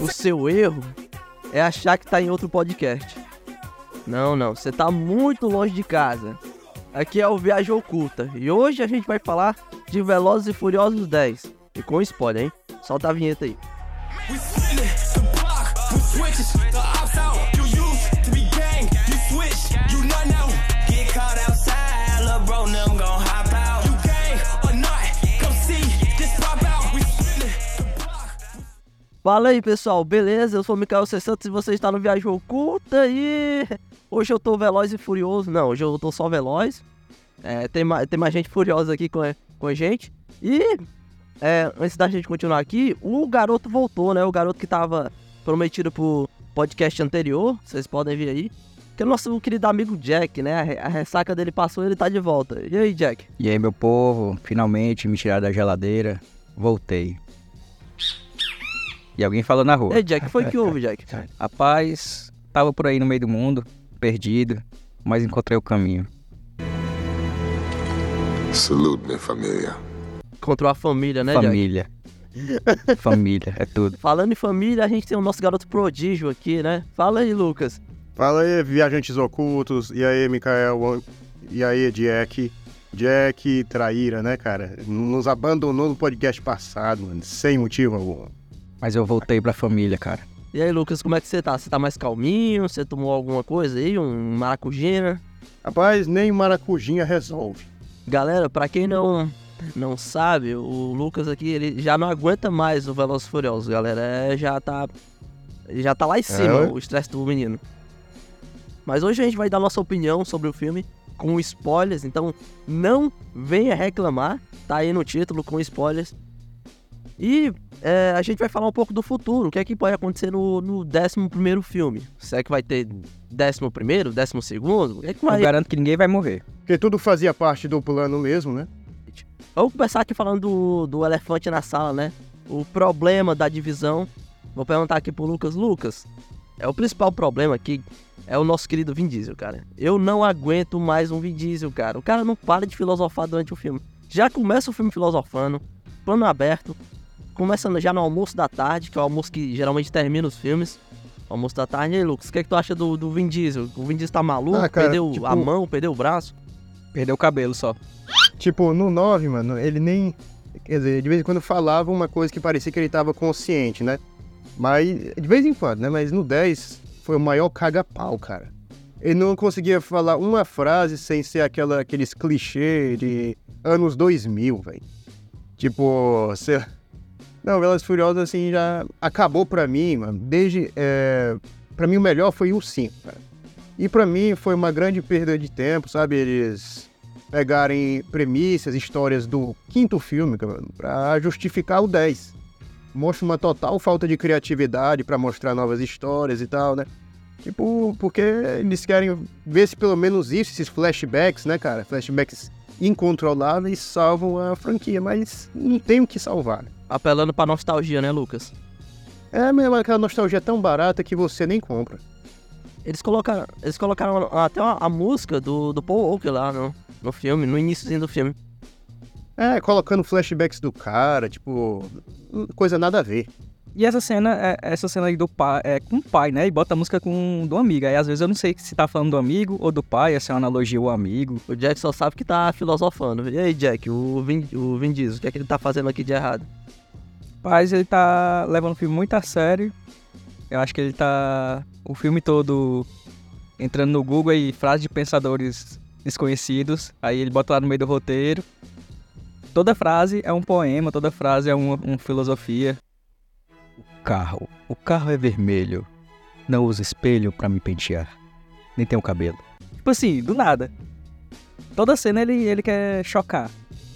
O seu erro é achar que tá em outro podcast. Não, não, você tá muito longe de casa. Aqui é o Viagem Oculta e hoje a gente vai falar de Velozes e Furiosos 10. E com spoiler, hein? Solta a vinheta aí. Fala aí pessoal, beleza? Eu sou o Mikael C. Santos e você está no Viagem Oculta e hoje eu tô veloz e furioso. Não, hoje eu tô só veloz. É, tem, ma- tem mais gente furiosa aqui com, com a gente. E é, antes da gente continuar aqui, o garoto voltou, né? O garoto que tava prometido pro podcast anterior, vocês podem ver aí. Que é o nosso querido amigo Jack, né? A re- A ressaca dele passou e ele tá de volta. E aí, Jack? E aí, meu povo, finalmente me tiraram da geladeira, voltei. E alguém falou na E rua. aí, Jack, o que foi que houve, Jack? Rapaz, tava por aí no meio do mundo, perdido, mas encontrei o caminho. Salute, minha família. Encontrou a família, né, Jack? Família. Família, é tudo. Falando em família, a gente tem o nosso garoto prodígio aqui, né? Fala aí, Lucas. Fala aí, viajantes ocultos. E aí, Mikael. E aí, Jack. Jack traíra, né, cara? Nos abandonou no podcast passado, mano. Sem motivo algum. Mas eu voltei pra família, cara. E aí, Lucas, como é que você tá? Você tá mais calminho? Você tomou alguma coisa aí? Um maracujina? Rapaz, nem maracujinha resolve. Galera, pra quem não não sabe, o Lucas aqui, ele já não aguenta mais o Velozes e Furiosos, galera. É, já tá já tá lá em cima, ué? o estresse do menino. Mas hoje a gente vai dar nossa opinião sobre o filme com spoilers, então não venha reclamar, tá aí no título com spoilers. E é, a gente vai falar um pouco do futuro, o que é que pode acontecer no, no 11 filme. Se é que vai ter 11 primeiro, 12 segundo, o que é que Eu garanto que ninguém vai morrer. Porque tudo fazia parte do plano mesmo, né? Vamos começar aqui falando do, do elefante na sala, né? O problema da divisão. Vou perguntar aqui pro Lucas. Lucas, é o principal problema aqui é o nosso querido Vin Diesel, cara. Eu não aguento mais um Vin Diesel, cara. O cara não para de filosofar durante o filme. Já começa o filme filosofando, plano aberto. Começa já no almoço da tarde, que é o almoço que geralmente termina os filmes. Almoço da tarde. E aí, Lucas, o que, é que tu acha do, do Vin Diesel? O Vin Diesel tá maluco? Ah, cara, perdeu tipo- a mão, perdeu o braço? Perdeu o cabelo só. Tipo, no 9, mano, ele nem. Quer dizer, de vez em quando falava uma coisa que parecia que ele tava consciente, né? Mas, de vez em quando, né? Mas no 10 foi o maior caga-pau, cara. Ele não conseguia falar uma frase sem ser aquela, aqueles clichês de anos 2000, velho. Tipo, você. Não, Velas Furiosas, assim, já acabou pra mim, mano. Desde. É... Pra mim, o melhor foi o 5, cara. E pra mim foi uma grande perda de tempo, sabe? Eles pegarem premissas, histórias do quinto filme cara, pra justificar o 10. Mostra uma total falta de criatividade pra mostrar novas histórias e tal, né? Tipo, porque eles querem ver se pelo menos isso, esses flashbacks, né, cara? Flashbacks incontroláveis salvam a franquia, mas não tem o que salvar. né? Apelando pra nostalgia, né, Lucas? É mesmo aquela nostalgia tão barata que você nem compra. Eles colocaram, eles colocaram até a, a música do, do Paul Walker lá no, no filme, no iníciozinho do filme. É, colocando flashbacks do cara, tipo, coisa nada a ver. E essa cena, é, essa cena aí do pai, é com o pai, né? E bota a música com do amigo. Aí às vezes eu não sei se tá falando do amigo ou do pai, essa é uma analogia ao amigo. O Jack só sabe que tá filosofando. E aí, Jack, o Vin, o Vin Diesel, o que é que ele tá fazendo aqui de errado? Mas ele tá levando o filme muito a sério. Eu acho que ele tá o filme todo entrando no Google e frases de pensadores desconhecidos. Aí ele bota lá no meio do roteiro. Toda frase é um poema, toda frase é uma, uma filosofia. O carro, o carro é vermelho. Não uso espelho pra me pentear. Nem tenho cabelo. Tipo assim, do nada. Toda cena ele, ele quer chocar.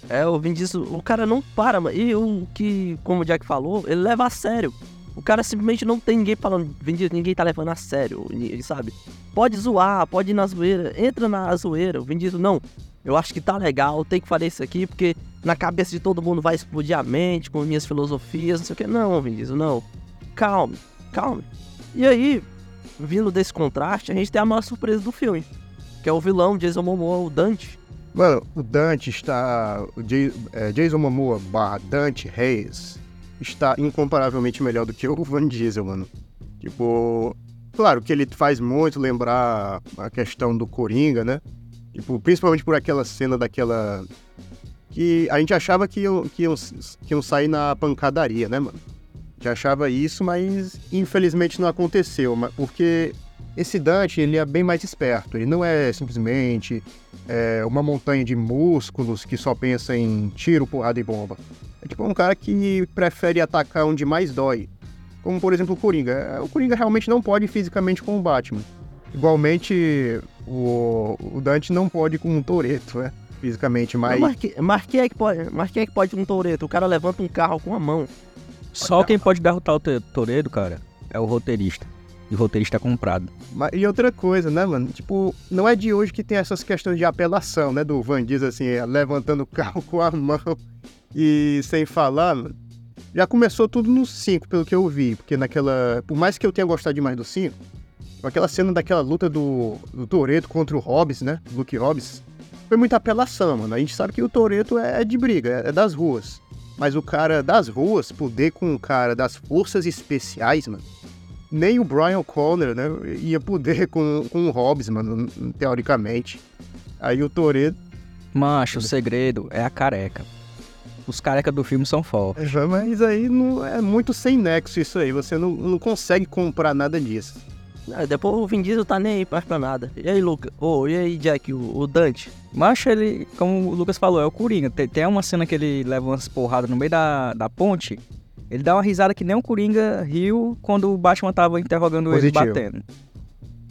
É, o Vin Diesel, o cara não para, mano. E o que, como o Jack falou, ele leva a sério. O cara simplesmente não tem ninguém falando, Diesel, ninguém tá levando a sério, sabe? Pode zoar, pode ir na zoeira, entra na zoeira. O Diesel, não, eu acho que tá legal, tem que fazer isso aqui, porque na cabeça de todo mundo vai explodir a mente com minhas filosofias, não sei o que. Não, Diesel, não. Calme, calme. E aí, vindo desse contraste, a gente tem a maior surpresa do filme, que é o vilão Jason Momoa, o Dante. Mano, o Dante está. O é, Jason Momoa barra Dante Reis está incomparavelmente melhor do que o Van Diesel, mano. Tipo. Claro que ele faz muito lembrar a questão do Coringa, né? Tipo, principalmente por aquela cena daquela. Que a gente achava que iam, que iam, que iam sair na pancadaria, né, mano? A gente achava isso, mas infelizmente não aconteceu. Porque esse Dante, ele é bem mais esperto. Ele não é simplesmente é, uma montanha de músculos que só pensa em tiro, porrada e bomba. É tipo um cara que prefere atacar onde mais dói. Como, por exemplo, o Coringa. É, O Coringa realmente não pode fisicamente com o Batman. Igualmente, o, o Dante não pode com o Toreto, né? Fisicamente, mas... Mas, que- mas quem é que pode, mas quem é que pode um toureto? O cara levanta um carro com a mão. Só quem pode derrotar o Toredo, cara, é o roteirista. E o roteirista comprado. Mas- E outra coisa, né, mano? Tipo, não é de hoje que tem essas questões de apelação, né? Do Van Diesel, assim, levantando o carro com a mão e sem falar. Já começou tudo no 5, pelo que eu vi. Porque naquela... Por mais que eu tenha gostado demais do 5, aquela cena daquela luta do, do Toreto contra o Hobbs, né? Luke Hobbs. Foi muita apelação, mano. A gente sabe que o Toreto é de briga, é das ruas. Mas o cara das ruas poder com o cara das forças especiais, mano nem o Brian Conner, né, ia poder com, com o Hobbs, mano, teoricamente. Aí o Toreto, Macho, o segredo é a careca. Os carecas do filme são fortes. mas aí não é muito sem nexo isso aí, você não, não consegue comprar nada disso. Ah, Depois o Vin Diesel tá nem aí mais pra nada. E aí, Luca? Ô, e aí, Jack, o, o Dante? Macho, ele, como o Lucas falou, é o Coringa. Tem, tem uma cena que ele leva umas porradas no meio da, da ponte. Ele dá uma risada que nem o Coringa riu quando o Batman tava interrogando Positivo. ele batendo.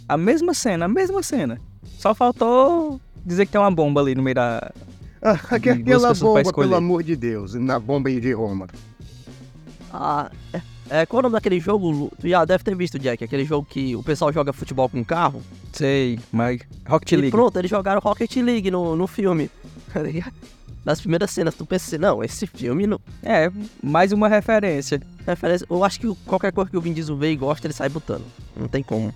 A mesma cena, a mesma cena. Só faltou dizer que tem uma bomba ali no meio da. Ah, duas aquela pessoas pra bomba, pelo amor de Deus, na bomba de Roma. Ah, é, é, qual é o nome daquele jogo? Tu já deve ter visto, Jack. Aquele jogo que o pessoal joga futebol com carro. Sei, mas. Rocket E League. pronto, eles jogaram Rocket League no, no filme. Tá? Nas primeiras cenas, tu pensa assim, não, esse filme não. É, mais uma referência. Referência. Eu acho que qualquer coisa que o Vin Diesel vê e gosta, ele sai botando. Não tem como.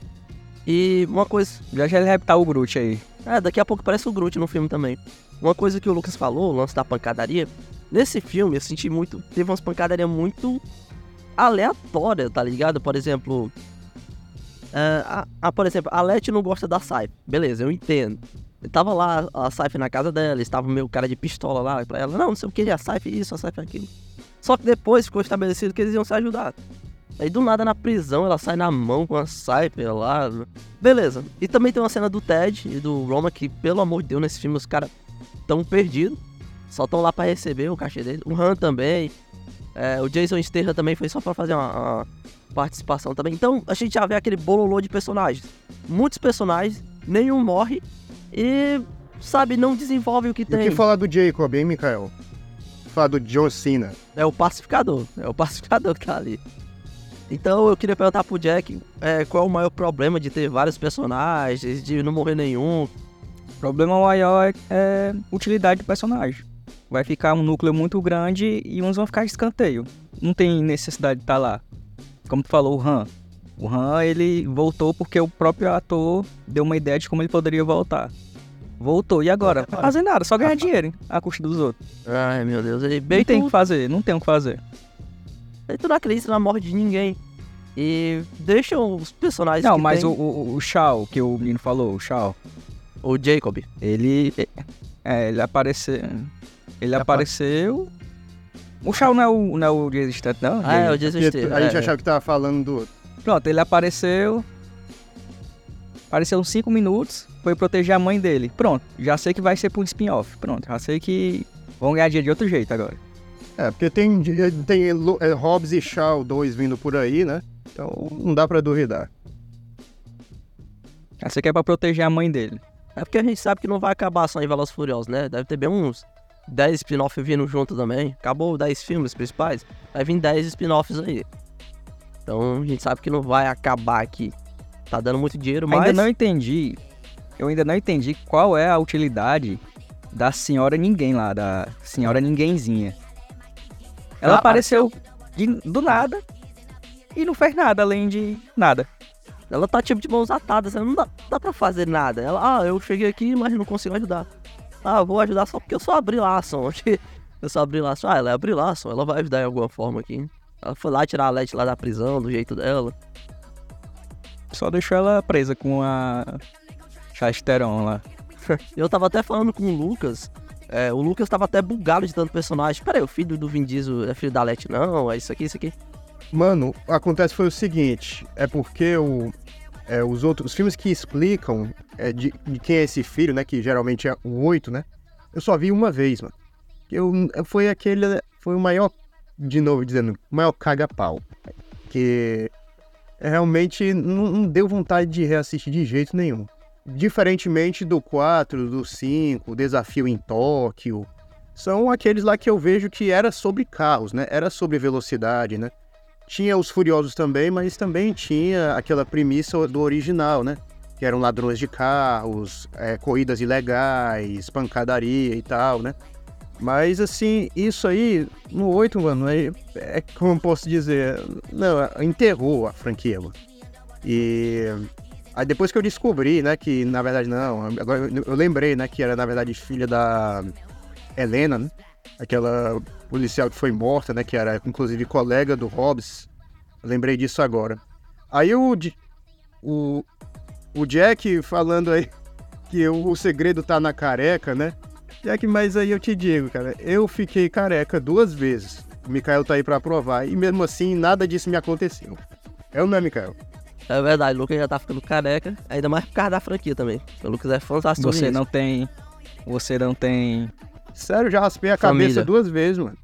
E uma coisa. Já já ele repetar o Groot aí. É, daqui a pouco parece o Groot no filme também. Uma coisa que o Lucas falou, o lance da pancadaria. Nesse filme eu senti muito. Teve umas pancadarias muito aleatórias, tá ligado? Por exemplo. é, a, a- por exemplo, a Leti não gosta da Saif. Beleza, eu entendo. Eu tava lá, a Saif na casa dela, estava meio cara de pistola lá pra ela. Não, não sei o que, a Saif isso, a Saif aquilo. Só que depois ficou estabelecido que eles iam se ajudar. Aí do nada na prisão ela sai na mão com a Cypher lá. Beleza. E também tem uma cena do Ted e do Roma que, pelo amor de Deus, nesse filme os caras tão perdidos. Só tão lá pra receber o cachê dele. O Han também. É, o Jason Statham também foi só pra fazer uma, uma participação também. Então a gente já vê aquele bololô de personagens. Muitos personagens, nenhum morre. E, sabe, não desenvolve o que E o tem. que falar do Jacob, hein, Mikael? Falar do John Cena. É o pacificador. É o pacificador que tá ali. Então eu queria perguntar pro Jack é, qual é o maior problema de ter vários personagens, de não morrer nenhum. O problema maior é, é utilidade do personagem. Vai ficar um núcleo muito grande e uns vão ficar de escanteio. Não tem necessidade de estar lá. Como tu falou, o Han. O Han, ele voltou porque o próprio ator deu uma ideia de como ele poderia voltar. Voltou. E agora? Não fazer nada, só ganhar dinheiro, hein? A custa dos outros. Ai meu Deus, ele Não bem tem o que fazer, não tem o que fazer. Tu não acredita na morte de ninguém. E deixam os personagens. Não, que mas tem- o, o, o Shao, que o menino falou, o Shao, O Jacob. ele. É, ele apareceu. Ele apareceu. O Shao não é o, não é o não? Ah, é o Porque Statham. a gente é, achava que tava falando do outro. Pronto, ele apareceu. Apareceu uns 5 minutos, foi proteger a mãe dele. Pronto, já sei que vai ser pra um spin-off. Pronto, já sei que vão ganhar dia de outro jeito agora. É, porque tem, tem é, Hobbs e Shaw 2 vindo por aí, né? Então não dá pra duvidar. Já sei que é pra proteger a mãe dele. É porque a gente sabe que não vai acabar só em Velozes e Furiosos, né? Deve ter bem uns 10 spin-offs vindo junto também. Acabou 10 filmes principais, vai vir 10 spin-offs aí. Então a gente sabe que não vai acabar aqui. Tá dando muito dinheiro, mas... Ainda não entendi. Eu ainda não entendi qual é a utilidade da senhora ninguém lá, da senhora ninguémzinha. Ela Ah, apareceu de- do nada e não fez nada além de nada. Ela tá tipo de mãos atadas, ela não dá, dá pra fazer nada. Ela, ah, eu cheguei aqui, mas não consigo ajudar. Ah, vou ajudar só porque eu sou a Brilasson. Eu sou a Brilasson. Ah, ela é a Brilasson, ela vai ajudar em alguma forma aqui. Ela foi lá tirar a Leti lá da prisão, do jeito dela. Só deixou ela presa com a Chasteron lá. Eu tava até falando com o Lucas. É, o Lucas tava até bugado de tanto personagem. Pera aí, o filho do Vin Diesel é filho da Leti? Não, é isso aqui, isso aqui. Mano, acontece foi o seguinte, é porque o, é, os outros os filmes que explicam é, de, de quem é esse filho, né, que geralmente é o oito, né, eu só vi uma vez, mano. Eu, foi aquele, foi o maior, de novo dizendo, o maior caga-pau, que realmente não, não deu vontade de reassistir de jeito nenhum. Diferentemente do 4, do 5, Desafio em Tóquio, são aqueles lá que eu vejo que era sobre carros, né? Era sobre velocidade, né? Tinha os Furiosos também, mas também tinha aquela premissa do original, né? Que eram ladrões de carros, é, corridas ilegais, pancadaria e tal, né? Mas assim, isso aí, no 8, mano, é, é como posso dizer, não, enterrou a franquia, mano. E aí depois que eu descobri, né, que na verdade não, agora eu, lembrei, né, que era na verdade filha da Helena, né? Aquela policial que foi morta, né? Que era inclusive colega do Hobbs. Lembrei disso agora. Aí o, o, o Jack falando aí que o, o segredo tá na careca, né? Jack, mas aí eu te digo, cara, eu fiquei careca duas vezes. O Mikael tá aí pra provar. E mesmo assim, nada disso me aconteceu. É ou não é, Mikael? É verdade, o Lucas já tá ficando careca, ainda mais por causa da franquia também. O Lucas é da Você não tem. Você não tem. Sério, já raspei a Família. cabeça duas vezes, mano.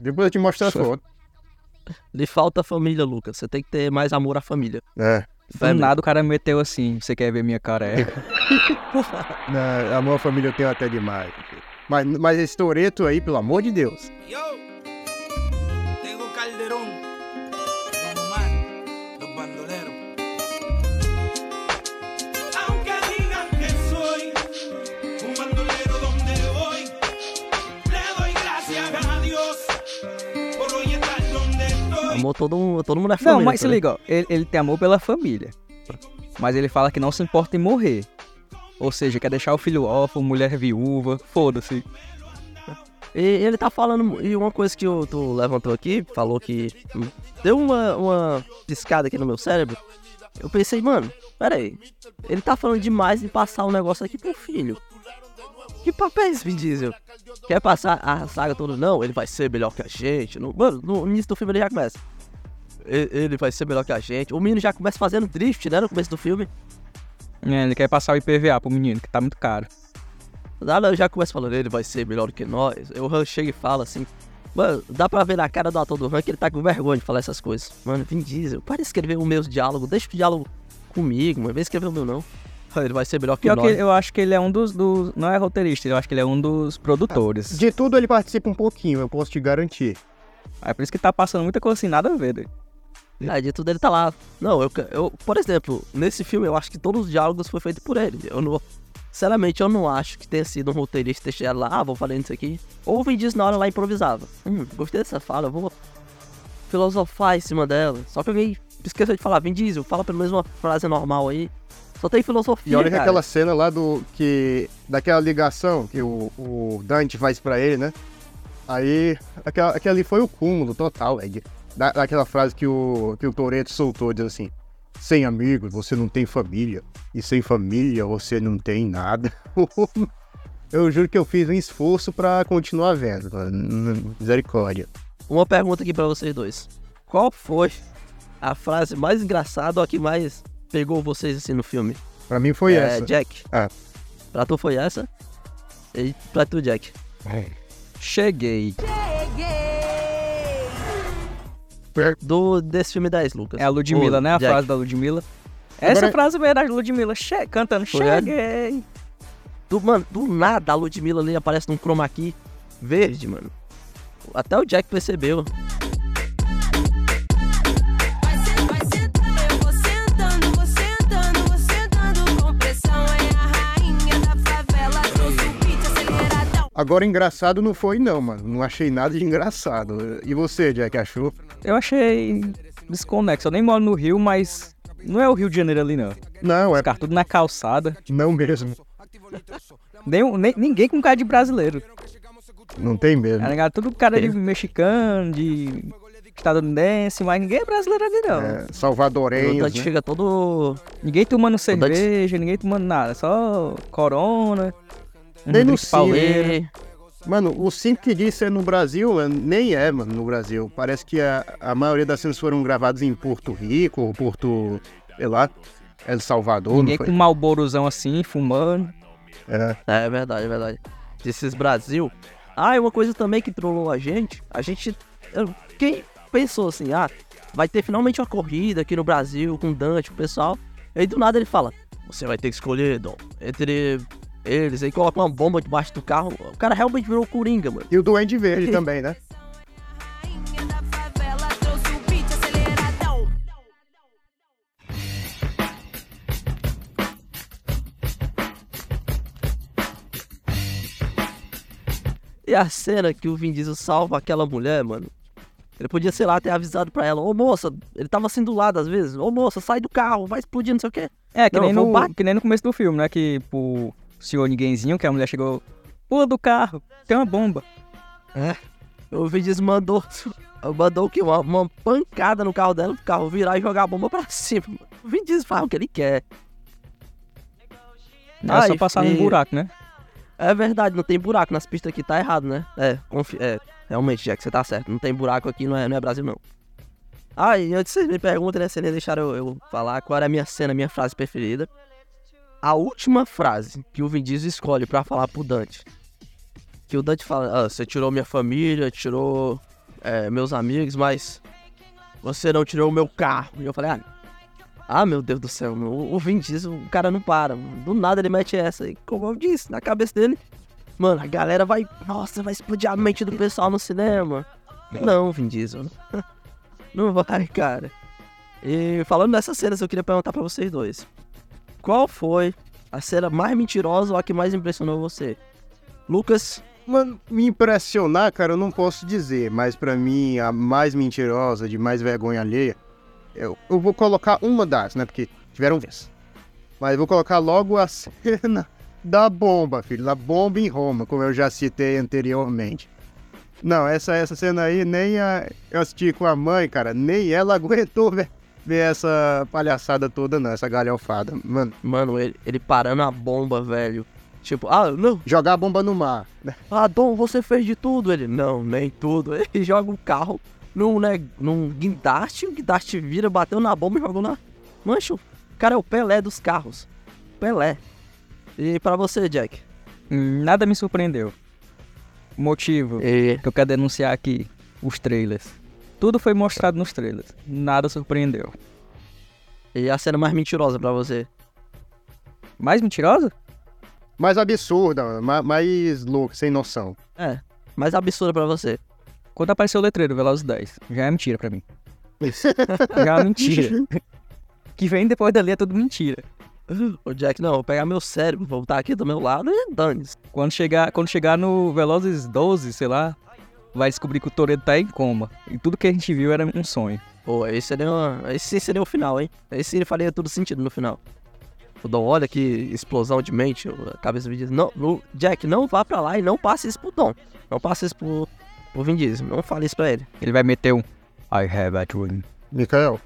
Depois eu te mostro a Sua- foto. Lhe falta família, Lucas. Você tem que ter mais amor à família. É. Do nada o cara meteu assim. Você quer ver minha careca? Na, a minha família eu tenho até demais. Mas, mas esse Toreto aí, pelo amor de Deus. Yo, tengo Calderón, Amor, todo, mundo- todo mundo é família. Não, mas se também. liga, ó, ele, ele tem amor pela família. Mas ele fala que não se importa em morrer. Ou seja, quer deixar o filho órfão, mulher viúva, foda-se. E ele tá falando. E uma coisa que o- tu levantou aqui, falou que. Deu uma, uma piscada aqui no meu cérebro. Eu pensei, mano, pera aí. Ele tá falando demais de passar o negócio aqui pro filho. Que papel é esse, Vin Diesel? Quer passar a saga toda? Não, ele vai ser melhor que a gente. No- mano, no início do filme ele já começa. "E- Ele vai ser melhor que a gente. O menino já começa fazendo drift, né? No começo do filme. É, ele quer passar o IPVA pro menino, que tá muito caro. Nada, eu já começo falando, ele vai ser melhor do que nós. Eu Han chega e fala assim. Mano, dá pra ver na cara do ator do Han que ele tá com vergonha de falar essas coisas. Mano, Vin Diesel, para de escrever os meus diálogos, deixa o diálogo comigo, mano. Vem escrever o meu não. Ele vai ser melhor que Pior que nós. eu acho que ele é um dos, dos. Não é roteirista, eu acho que ele é um dos produtores. De tudo ele participa um pouquinho, eu posso te garantir. É por isso que tá passando muita coisa assim, nada a ver. doido. Ah, de tudo ele tá lá. Não, eu, eu, por exemplo, nesse filme eu acho que todos os diálogos foi feito por ele. Eu não. Sinceramente, eu não acho que tenha sido um roteirista ter chegado lá, ah, vou falar isso aqui. Ou o Vin Diesel na hora lá improvisava. Hum, gostei dessa fala, eu vou filosofar em cima dela. Só que alguém esqueceu de falar, Vin Diesel, fala pelo menos uma frase normal aí. Só tem filosofia. E olha que cara. aquela cena lá do. que. daquela ligação que o, o Dante faz pra ele, né? Aí. Aquela, aquela ali foi o cúmulo total, velho. Da, daquela frase que o, que o Toreto soltou, diz assim. Sem amigos você não tem família. E sem família você não tem nada. eu juro que eu fiz um esforço pra continuar vendo. mano. Misericórdia. Uma pergunta aqui pra vocês dois. Qual foi a frase mais engraçada ou a que mais pegou vocês assim no filme? Pra mim foi é, essa. Jack. Ah. Pra tu foi essa? E pra tu, Jack? Cheguei. Do, desse filme 10, Lucas. É a Ludmilla, Ô, né? A Jack. frase da Ludmilla. Essa Agora- frase veio da Ludmilla, che cantando Foi cheguei. Do, mano, do nada a Ludmilla ali aparece num chroma key verde, mano. Até o Jack percebeu. Agora, engraçado não foi, não, mano. Não achei nada de engraçado. E você, Jack, achou? Eu achei desconexo. Eu nem moro no Rio, mas não é o Rio de Janeiro ali, não. Não, é Os caras tudo na calçada. não mesmo. Nem, nem- ninguém com cara de brasileiro. Não tem mesmo. Tá ligado? Tudo cara de mexicano, de estadunidense, mas ninguém é brasileiro ali, não. É, O salvadorenhos, Dante né? chega todo. Ninguém tomando Dante- cerveja, ninguém tomando nada. Só corona. Um. E... Mano, o 5 que disse é no Brasil, mano, nem é, mano, no Brasil. Parece que a, a maioria das cenas foram gravadas em Porto Rico, ou Porto, sei lá, El Salvador, Ninguém com malborozão assim, fumando. É. É verdade, é verdade. Desses Brasil. Ah, e uma coisa também que trollou a gente. A gente. Quem pensou assim, ah, vai ter finalmente uma corrida aqui no Brasil com o Dante, o pessoal. E aí do nada ele fala: Você vai ter que escolher, Dom, entre eles. Aí coloca uma bomba debaixo do carro. O cara realmente virou Coringa, mano. E o Duende Verde também, né? E a cena que o Vin Diesel salva aquela mulher, mano. Ele podia, sei lá, ter avisado pra ela, ô moça, ele tava assim do lado às vezes, ô moça, sai do carro, vai explodir, não sei o quê. É, que, Não, nem no, que nem no começo do filme, né? Que pro senhor ninguémzinho, que a mulher chegou, pula do carro, tem uma bomba. O Vin Diesel mandou, mandou o quê? Uma, uma pancada no carro dela, pro carro virar e jogar a bomba pra cima. O Diesel faz o que ele quer. É Ah, só passar e- num buraco, né? É verdade, não tem buraco nas pistas aqui, tá errado, né? É, confi é realmente, Jack, você tá certo. Não tem buraco aqui, não é, não é Brasil, não. Ah, e antes vocês me perguntam, né? Vocês nem deixaram eu, eu falar qual era a minha cena, a minha frase preferida. A última frase que o Vin Diesel escolhe pra falar pro Dante. Que o Dante fala, ah, você tirou minha família, tirou é, meus amigos, mas você não tirou o meu carro. E eu falei, ah, ah, meu Deus do céu, meu, o Vin Diesel, o cara não para. mano. Do nada ele mete essa. E como eu disse, na cabeça dele, mano, a galera vai. Nossa, vai explodir a mente do pessoal no cinema. Não, Vin Diesel. Não vai, cara. E falando nessas cenas, eu queria perguntar pra vocês dois: Qual foi a cena mais mentirosa ou a que mais impressionou você? Lucas, Mano, me impressionar, cara, eu não posso dizer, mas pra mim, a mais mentirosa, de mais vergonha alheia, eu, eu vou colocar uma das, né? Porque tiveram vezes. Mas vou colocar logo a cena da bomba, filho, da bomba em Roma, como eu já citei anteriormente. Não, essa, essa cena aí, nem a, eu assisti com a mãe, cara, nem ela aguentou ver, ver essa palhaçada toda, não, essa galhofada. Mano, mano, ele, ele parando a bomba, velho. Tipo, ah, não, jogar a bomba no mar, né? Ah, Dom, você fez de tudo? Ele, não, nem tudo. Ele joga o carro num, né, num guindaste, o guindaste vira, bateu na bomba e jogou na... Mancho, o cara é o Pelé dos carros. Pelé. E pra você, Jack? Hum, Nada me surpreendeu. Motivo E... que eu quero denunciar aqui, os trailers. Tudo foi mostrado nos trailers. Nada surpreendeu. E a cena mais mentirosa pra você? Mais mentirosa? Mais absurda, ma- mais louca, sem noção. É, mais absurda pra você. Quando apareceu o letreiro Velozes 10, já é mentira pra mim. Já é mentira. que vem depois dali é tudo mentira. Ô, Jack, não, vou pegar meu cérebro, voltar aqui do meu lado e dane Quando chegar, quando chegar no Velozes 12, sei lá, vai descobrir que o Toreto tá em coma. E tudo que a gente viu era um sonho. Pô, esse seria, uma... esse seria o final, hein? Esse faria todo sentido no final. O Dom, olha que explosão de mente, a cabeça do Vin Diesel. Não, Lu- Jack, não vá pra lá e não passe isso pro Dom. Não passe isso pro, pro Vin Diesel. Não fale isso pra ele. Ele vai meter um I have a dream. Mikael,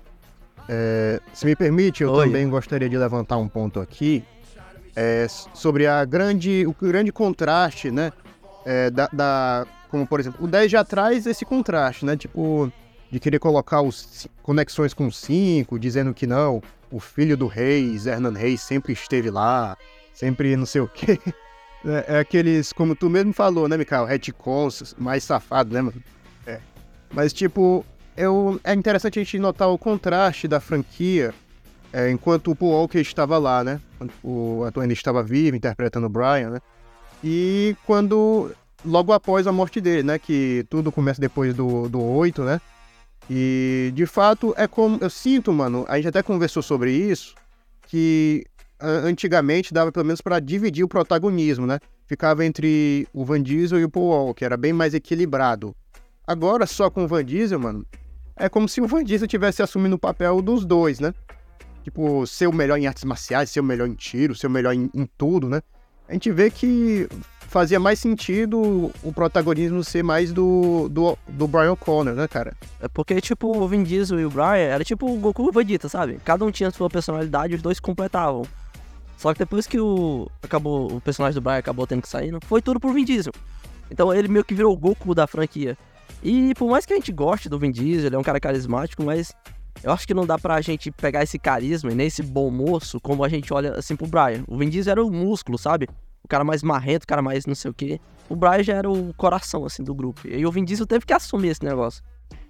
é, se me permite, eu Oi. também gostaria de levantar um ponto aqui é, sobre a grande, o grande contraste, né? é, da, da- como por exemplo, o 10 já traz esse contraste, né? Tipo, de querer colocar os conexões com o 5, dizendo que não, o filho do rei, Hernan Reis, sempre esteve lá, sempre não sei o quê. É, é aqueles, como tu mesmo falou, né, Mikael? Retcons mais safado, né, mano? É. Mas, tipo, eu, é interessante a gente notar o contraste da franquia é, enquanto o Paul Walker estava lá, né? O ator ainda estava vivo, interpretando o Brian, né? E quando, logo após a morte dele, né? Que tudo começa depois do, do 8, né? E, de fato, é como... Eu sinto, mano, a gente até conversou sobre isso, que antigamente dava pelo menos para dividir o protagonismo, né? ficava entre o Van Diesel e o Paul Walker, era bem mais equilibrado. Agora, só com o Van Diesel, mano, é como se o Van Diesel tivesse assumindo o papel dos dois, né? Tipo, ser o melhor em artes marciais, ser o melhor em tiro, ser o melhor em, em tudo, né? A gente vê que fazia mais sentido o protagonismo ser mais do, do, do Brian O'Connor, né, cara? É porque, tipo, o Vin Diesel e o Brian era tipo o Goku e o Vegeta, sabe? Cada um tinha sua personalidade os dois completavam. Só que depois que o acabou o personagem do Brian acabou tendo que sair, não foi tudo pro Vin Diesel. Então ele meio que virou o Goku da franquia. E por mais que a gente goste do Vin Diesel, ele é um cara carismático, mas eu acho que não dá pra gente pegar esse carisma e nem esse bom moço como a gente olha assim pro Brian. O Vin Diesel era o músculo, sabe? O cara mais marrento, o cara mais não sei o quê. O Brian já era o coração, assim, do grupo. E o Vin Diesel teve que assumir esse negócio.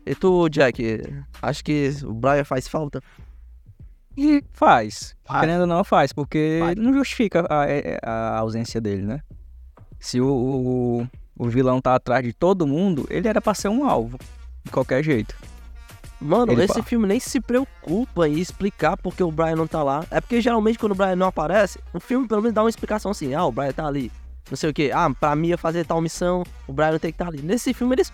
E tu, Jack, acho que o Brian faz falta? E faz. Faz. Querendo ou não, faz, porque Faz. não justifica a, é- a ausência dele, né? Se o, o, o vilão tá atrás de todo mundo, ele era pra ser um alvo. De qualquer jeito. Mano, Ele esse pa- filme nem se preocupa em explicar porque o Brian não tá lá. É porque geralmente quando o Brian não aparece, o filme pelo menos dá uma explicação assim: ah, o Brian tá ali. Não sei o que. Ah, pra mim fazer tal missão, o Brian tem que estar ali. Nesse filme eles.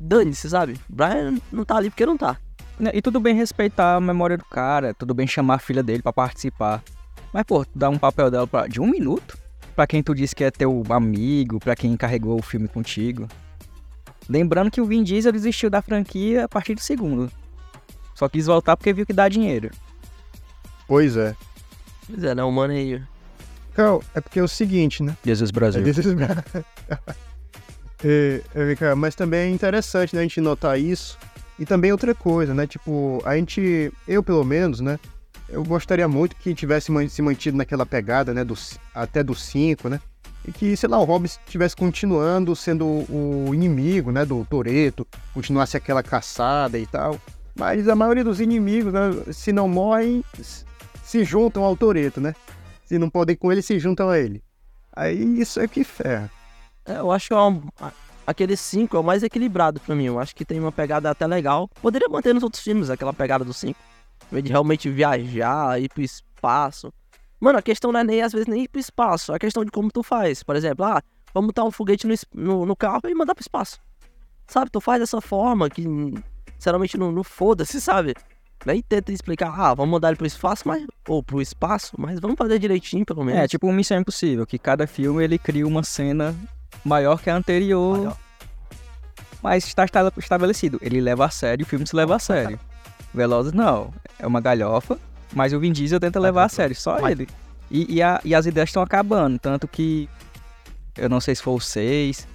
Dane-se, sabe? O Brian não tá ali porque não tá. Né, E tudo bem respeitar a memória do cara, tudo bem chamar a filha dele pra participar. Mas, pô, tu dá um papel dela pra, de um minuto? Pra quem tu disse que é teu amigo, pra quem carregou o filme contigo. Lembrando que o Vin Diesel desistiu da franquia a partir do segundo. Só quis voltar porque viu que dá dinheiro. Pois é. Pois é, né? O mano aí. Cal, é porque é o seguinte, né? Jesus É Brasil. desses... é, é, cara, mas também é interessante né, a gente notar isso. E também outra coisa, né? Tipo, a gente, eu pelo menos, né? Eu gostaria muito que tivesse se mantido naquela pegada, né? Do, até do 5, né? Que, sei lá, o Hobbs estivesse continuando sendo o inimigo, né? Do Toreto, continuasse aquela caçada e tal. Mas a maioria dos inimigos, né? Se não morrem, se juntam ao Toreto, né? Se não podem com ele, se juntam a ele. Aí isso é que ferra. É, eu acho que é um- aquele 5 é o mais equilibrado pra mim. Eu acho que tem uma pegada até legal. Poderia manter nos outros filmes aquela pegada do 5. Em vez de realmente viajar, ir pro espaço. Mano, a questão não é nem às vezes nem ir pro espaço. É a questão de como tu faz. Por exemplo, ah, vamos botar um foguete no, no, no carro e mandar pro espaço. Sabe? Tu faz dessa forma que, sinceramente, não, não foda-se, sabe? Nem tenta explicar, ah, vamos mandar ele pro espaço, mas, ou pro espaço, mas vamos fazer direitinho, pelo menos. É, tipo uma Missão Impossível, que cada filme ele cria uma cena maior que a anterior. Maior. Mas está esta- estabelecido. Ele leva a sério, o filme se leva a sério. Velozes não. É uma galhofa, mas o Vin Diesel tenta levar a sério, só Vai. ele. E, e, a- e as ideias estão acabando. Tanto que. Eu não sei se foi o 6.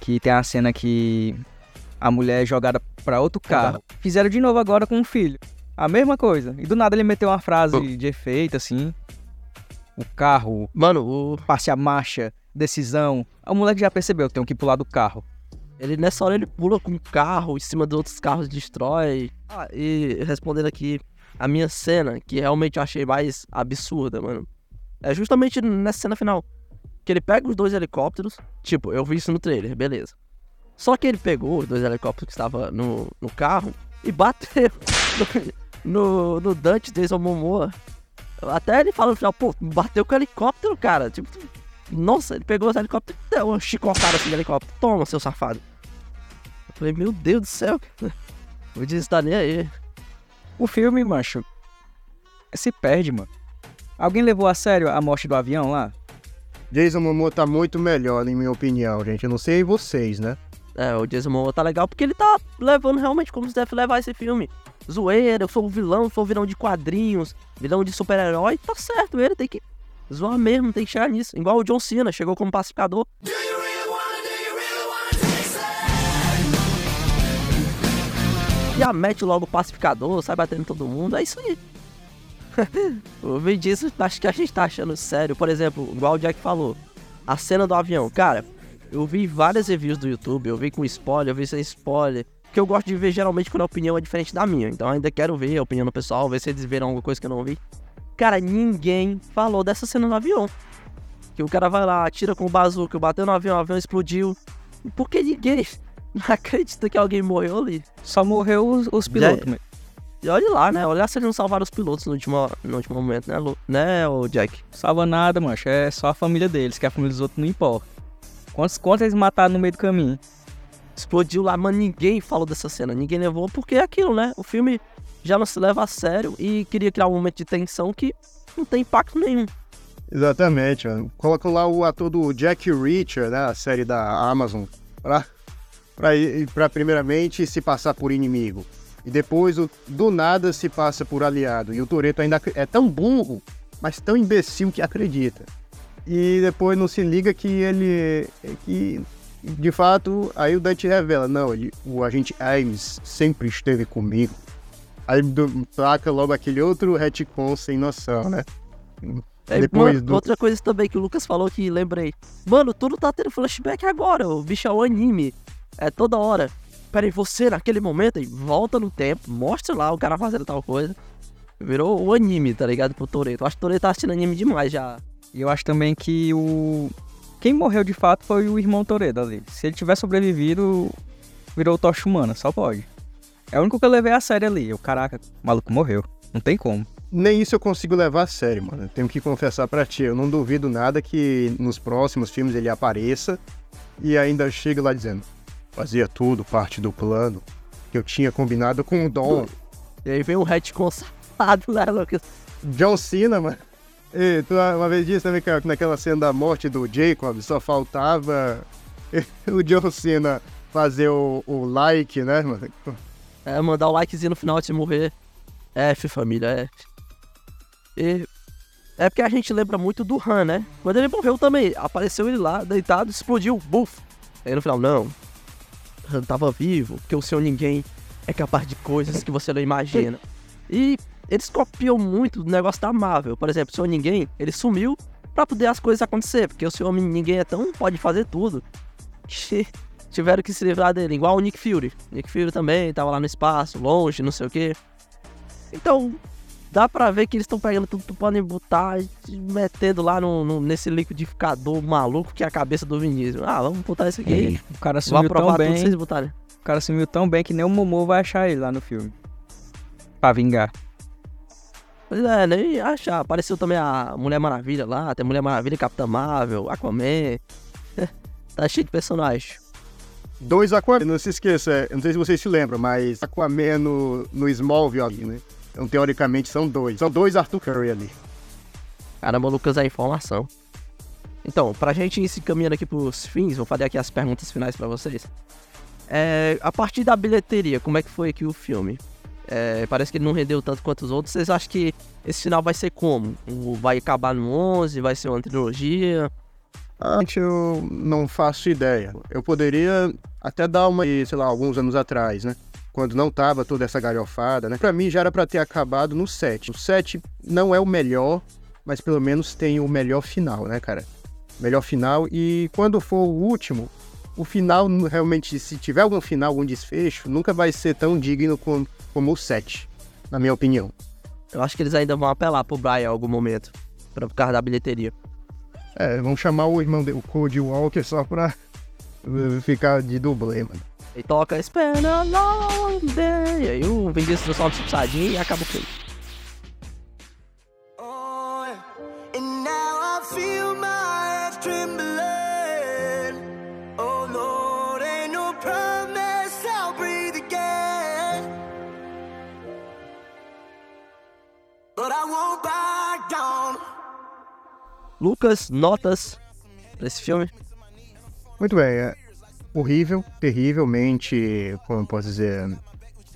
Que tem a cena que a mulher é jogada pra outro carro. Fizeram de novo agora com o filho. A mesma coisa. E do nada ele meteu uma frase de efeito, assim. O carro, Mano, o, passe a marcha, decisão. O moleque já percebeu, tem que pular do carro. Ele nessa hora ele pula com o carro em cima dos outros carros destrói. Ah, e respondendo aqui, a minha cena, que realmente eu achei mais absurda, mano. É justamente nessa cena final. Que ele pega os dois helicópteros. Tipo, eu vi isso no trailer, beleza. Só que ele pegou os dois helicópteros que estavam no, no carro e bateu no, no Dante Jason Momoa. Até ele fala no final, pô, bateu com o helicóptero, cara. Tipo, nossa, ele pegou os helicópteros e deu uma chicotada assim de helicóptero. Toma, seu safado. Eu falei, meu Deus do céu. O Disney tá nem aí. O filme, macho, se perde, mano. Alguém levou a sério a morte do avião lá? Jason Momoa tá muito melhor, em minha opinião, gente. Eu não sei vocês, né? É, o Jason Momoa tá legal porque ele tá levando realmente como se deve levar esse filme. Zoeira, eu sou o vilão, sou o vilão de quadrinhos, vilão de super-herói, tá certo, ele tem que zoar mesmo, tem que chegar nisso. Igual o John Cena, chegou como pacificador. Já mete logo o pacificador, sai batendo todo mundo, é isso aí. o Vin Diesel, acho que a gente tá achando sério. Por exemplo, igual o Jack falou, a cena do avião. Cara, eu vi várias reviews do YouTube, eu vi com spoiler, eu vi sem spoiler. Que eu gosto de ver geralmente quando a opinião é diferente da minha. Então ainda quero ver a opinião do pessoal, ver se eles viram alguma coisa que eu não vi. Cara, ninguém falou dessa cena no avião. Que o cara vai lá, atira com o bazuca, bateu no avião, o avião explodiu. Por que ninguém não acredita que alguém morreu ali? Só morreu os, os pilotos, Já- mas- E olha lá, né? Olha se eles não salvaram os pilotos no último, no último momento, né, Lu? Né, ô Jack? Salva nada, mancho. É só a família deles, que a família dos outros não importa. Quantos, quantos eles mataram no meio do caminho? Explodiu lá, mas ninguém falou dessa cena. Ninguém levou, porque é aquilo, né? O filme já não se leva a sério e queria criar um momento de tensão que não tem impacto nenhum. Exatamente, mano. Colocam lá o ator do Jack Reacher, né? A série da Amazon, pra, pra primeiramente se passar por inimigo. E depois, o- do nada, se passa por aliado. E o Toreto ainda é tão burro, mas tão imbecil que acredita. E depois não se liga que ele. que de fato, aí o Dante revela: não, ele, o agente Ames sempre esteve comigo. Aí placa logo aquele outro retcon sem noção, né? É, Depois mano, do- Outra coisa também que o Lucas falou que lembrei. Mano, tudo tá tendo flashback agora. O bicho é um anime. É toda hora. Peraí, você naquele momento aí, volta no tempo, mostra lá o cara fazendo tal coisa. Virou o anime, tá ligado? Pro Toreto. Acho que o Toreto tá assistindo anime demais já. E eu acho também que o. Quem morreu de fato foi o irmão Toredo ali. Se ele tiver sobrevivido, virou tocha humana, só pode. É o único que eu levei a sério ali. Eu, caraca, o maluco morreu. Não tem como. Nem isso eu consigo levar a sério, mano. Eu Tenho que confessar pra ti. Eu não duvido nada que nos próximos filmes ele apareça e ainda chegue lá dizendo: fazia tudo parte do plano que eu tinha combinado com o Dom. E aí vem um retcon safado, né, Lucas? John Cena, mano. E tu uma vez disse também que naquela cena da morte do Jacob só faltava o John Cena fazer o, o like, né, mano? É, mandar o likezinho no final antes de morrer. F, família, F. E é porque a gente lembra muito do Han, né? Quando ele morreu também, apareceu ele lá, deitado, explodiu, buf. Aí no final, não. Han tava vivo, porque o seu ninguém é capaz de coisas que você não imagina. E eles copiam muito do negócio da Marvel. Por exemplo, o seu ninguém, ele sumiu pra poder as coisas acontecer, porque o seu homem ninguém é tão pode fazer tudo que tiveram que se livrar dele, igual o Nick Fury. Nick Fury também tava lá no espaço, longe, não sei o quê. Então, dá pra ver que eles estão pegando tudo que podem botar e metendo lá no, no- nesse liquidificador maluco que é a cabeça do Vin Diesel. Ah, vamos botar isso aqui. O cara Vou sumiu tão bem. vocês botarem. O cara sumiu tão bem que nem o Momo vai achar ele lá no filme. Pra vingar. Pois é, nem achar. Apareceu também a Mulher Maravilha lá, tem Mulher Maravilha, Capitã Marvel, Aquaman. tá cheio de personagens. Dois Aquaman, não se esqueça, é, eu não sei se vocês se lembram, mas Aquaman no, no Smallville ali, né? Então, teoricamente, são dois. São dois Arthur Curry ali. Caramba, Lucas, é informação. Então, pra gente ir se caminhando aqui pros fins, vou fazer aqui as perguntas finais pra vocês. É, a partir da bilheteria, como é que foi aqui o filme? É, parece que ele não rendeu tanto quanto os outros. Vocês acham que esse final vai ser como? Vai acabar no 11? Vai ser uma trilogia? Antes eu não faço ideia. Eu poderia até dar uma, sei lá, alguns anos atrás, né? Quando não tava toda essa galhofada, né? Pra mim já era pra ter acabado no 7. O 7 não é o melhor, mas pelo menos tem o melhor final, né, cara? Melhor final. E quando for o último, o final realmente, se tiver algum final, algum desfecho, nunca vai ser tão digno como, como o 7, na minha opinião. Eu acho que eles ainda vão apelar pro Brian em algum momento. Pra, por causa da bilheteria. É, vamos chamar o irmão dele, o Cody Walker, só pra uh, ficar de dublê, mano. E toca Spend a long day. E aí o Vin Diesel transforma o Sadinho e acaba o filme. Oh. Oh. Lucas, notas pra esse filme? Muito bem, é horrível, terrivelmente, como posso dizer,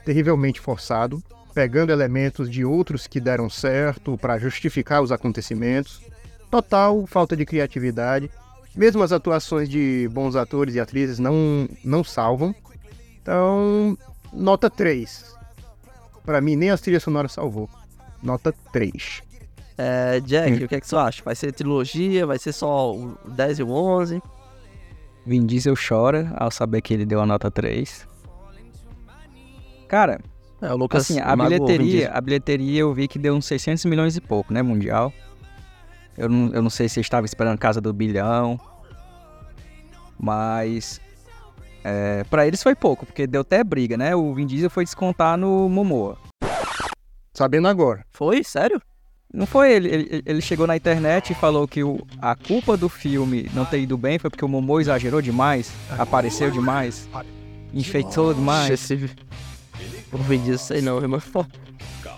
terrivelmente forçado, pegando elementos de outros que deram certo para justificar os acontecimentos. Total falta de criatividade. Mesmo as atuações de bons atores e atrizes não, não salvam. Então, nota 3. Para mim, nem a trilha sonora salvou. Nota 3. É, Jack, o que é que você acha? Vai ser trilogia? Vai ser só o 10 e o 11? Vin Diesel chora ao saber que ele deu a nota 3. Cara, É, o Lucas assim, a bilheteria, a bilheteria eu vi que deu uns 600 milhões e pouco, né, mundial. Eu não, eu não sei se estava esperando casa do bilhão, mas é, para eles foi pouco, porque deu até briga, né? O Vin Diesel foi descontar no Momoa. Sabendo agora. Foi? Sério? Não foi ele, ele, ele chegou na internet e falou que o, a culpa do filme não ter ido bem foi porque o Momo exagerou demais, apareceu demais, enfeitou demais. Esse... O Vin Diesel, sei não, irmão.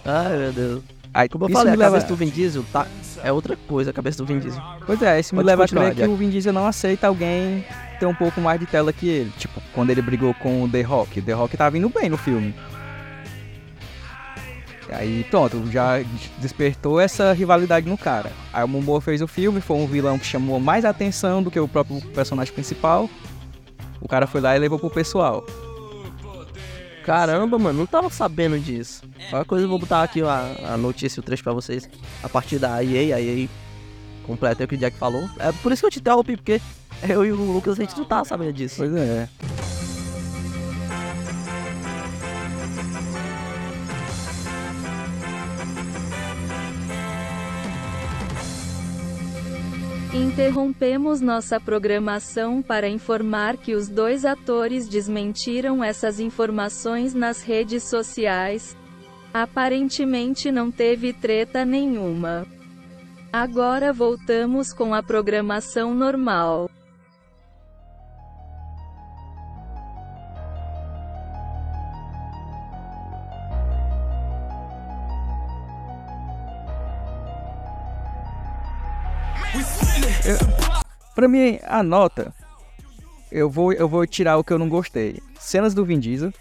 Ai, meu Deus. Aí, Como eu falei, me a leva- cabeça do Vin Diesel tá... é outra coisa, a cabeça do Vin Diesel. Pois é, isso me Pode leva a crer que o Vin Diesel não aceita alguém ter um pouco mais de tela que ele. Tipo, quando ele brigou com o The Rock. The Rock tava indo bem no filme. Aí, pronto, já despertou essa rivalidade no cara. Aí o Momoa fez o filme, foi um vilão que chamou mais atenção do que o próprio personagem principal. O cara foi lá e levou pro pessoal. Caramba, mano, não tava sabendo disso. Qualquer coisa eu vou botar aqui a, a notícia, o trecho pra vocês. A partir da EA, a EA completa o que o Jack falou. É por isso que eu te interrompi, porque eu e o Lucas a gente não tava sabendo disso. Pois é. Interrompemos nossa programação para informar que os dois atores desmentiram essas informações nas redes sociais. Aparentemente não teve treta nenhuma. Agora voltamos com a programação normal. Pra mim, a nota, eu vou, eu vou tirar o que eu não gostei. Cenas do Vin Diesel.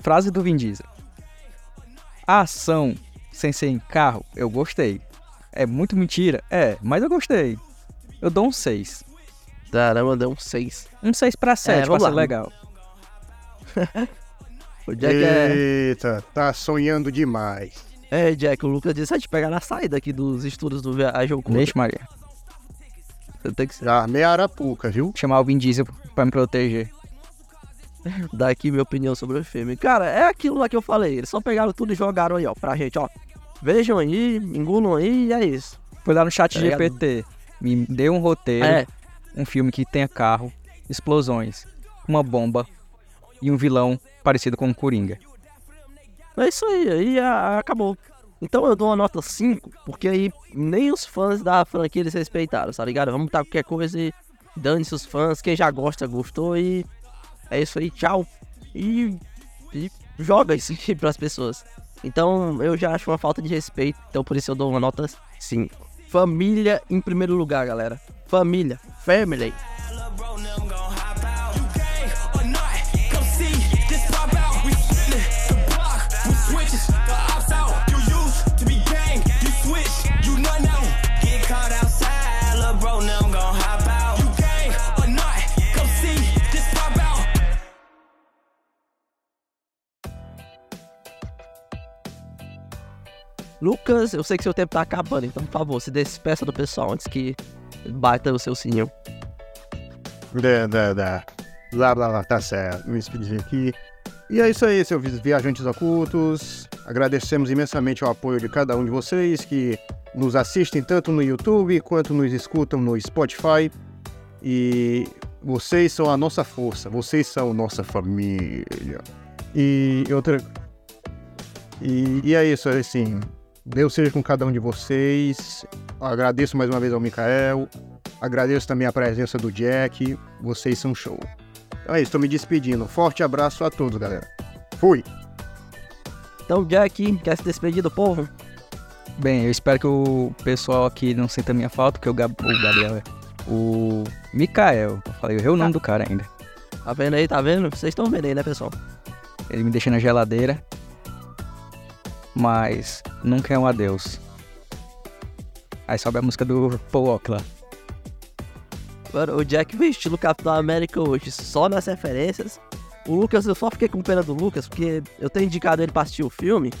Frase do Vin Diesel. A ação sem ser em carro, eu gostei. É muito mentira? É, mas eu gostei. Eu dou um 6. Caramba, deu um 6. Um 6 pra 7, pra vamos ser legal. O Jack é... Eita, tá sonhando demais. É, Jack, o Lucas disse, vai te pegar na saída aqui dos estudos do Viagem Oculta. Deixa, Maria. Você tem que Já armei a arapuca, viu? Chamar o Vin Diesel pra me proteger. dar aqui minha opinião sobre o filme. Cara, é aquilo lá que eu falei. Eles só pegaram tudo e jogaram aí, ó, pra gente, ó. Vejam aí, engulam aí e é isso. Fui lá no chat Tá? GPT. Me deu um roteiro. É, um filme que tenha carro, explosões, uma bomba e um vilão parecido com o Coringa. é isso aí, aí a- acabou. Então eu dou uma nota 5, porque aí nem os fãs da franquia eles respeitaram, tá ligado? Vamos botar qualquer coisa e dane-se os fãs. Quem já gosta, gostou e é isso aí, tchau. E, e joga isso aqui pras pessoas. Então eu já acho uma falta de respeito, então por isso eu dou uma nota 5. Família em primeiro lugar, galera. Família, family. Lucas, eu sei que seu tempo tá acabando, então por favor, se despeça do pessoal antes que bata o seu sininho. Da, da, da. Blá, blá, blá, tá certo. Me despedir aqui. E é isso aí, seus viajantes ocultos. Agradecemos imensamente o apoio de cada um de vocês que nos assistem tanto no YouTube quanto nos escutam no Spotify. E vocês são a nossa força, vocês são nossa família. E outra. E, e é isso, assim. Deus seja com cada um de vocês. Agradeço mais uma vez ao Mikael. Agradeço também a presença do Jack. Vocês são show. Então é isso, tô me despedindo. Forte abraço a todos, galera. Fui! Então, Jack, quer se despedir do povo? Bem, eu espero que o pessoal aqui não sinta minha falta, porque o, Gab o Gabriel é. O Mikael, eu falei, eu errei o nome do cara ainda. Tá vendo aí, tá vendo? Vocês estão vendo aí, né, pessoal? Ele me deixa na geladeira. Mas nunca é um adeus. Aí sobe a música do Paul. Mano, o Jack veio estilo Capitão América hoje, só nas referências. O Lucas, eu só fiquei com pena do Lucas, porque eu tenho indicado ele pra assistir o filme.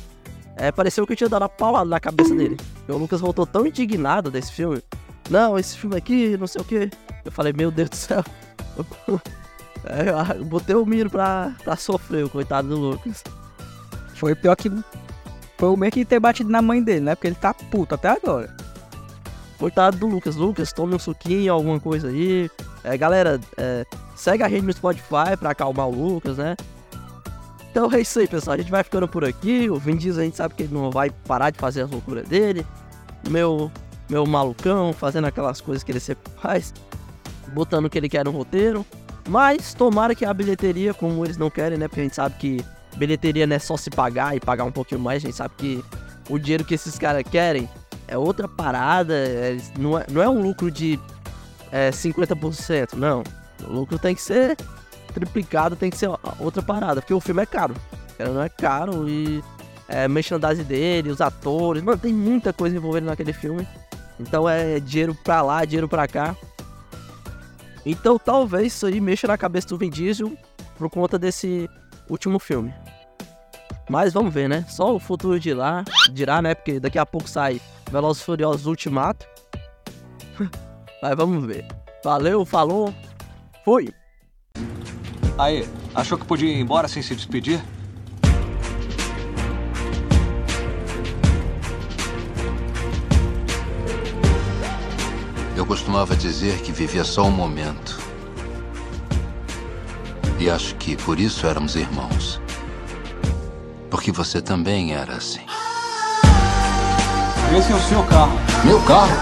É, pareceu que eu tinha dado uma paulada na cabeça dele. Porque o Lucas voltou tão indignado desse filme. Não, esse filme aqui, não sei o que. Eu falei, meu Deus do céu. É, eu botei o menino pra, pra sofrer, o coitado do Lucas. Foi pior que. Foi o meio que ter batido na mãe dele, né? Porque ele tá puto até agora. Coitado do Lucas. Lucas, tome um suquinho, alguma coisa aí. É, galera, é, segue a gente no Spotify pra acalmar o Lucas, né? Então é isso aí, pessoal. A gente vai ficando por aqui. O Vin Diesel a gente sabe que ele não vai parar de fazer as loucuras dele. Meu, meu malucão fazendo aquelas coisas que ele sempre faz. Botando o que ele quer no roteiro. Mas tomara que a bilheteria, como eles não querem, né? Porque a gente sabe que bilheteria não é só se pagar e pagar um pouquinho mais. A gente sabe que o dinheiro que esses caras querem é outra parada. é- não, é, não é um lucro de é, 50%, não. O lucro tem que ser triplicado, tem que ser outra parada. Porque o filme é caro. Cara, não é caro e é merchandising dele, os atores. Mano, tem muita coisa envolvendo naquele filme. Então é dinheiro pra lá, dinheiro pra cá. Então talvez isso aí mexa na cabeça do Vin Diesel por conta desse último filme. Mas vamos ver, né? Só o futuro de lá, dirá, né? Porque daqui a pouco sai Velozes e Furiosos Ultimato. Mas vamos ver. Valeu, falou, fui! Aí, achou que podia ir embora sem se despedir? Eu costumava dizer que vivia só um momento. E acho que por isso éramos irmãos. Porque você também era assim. Esse é o seu carro. Meu carro?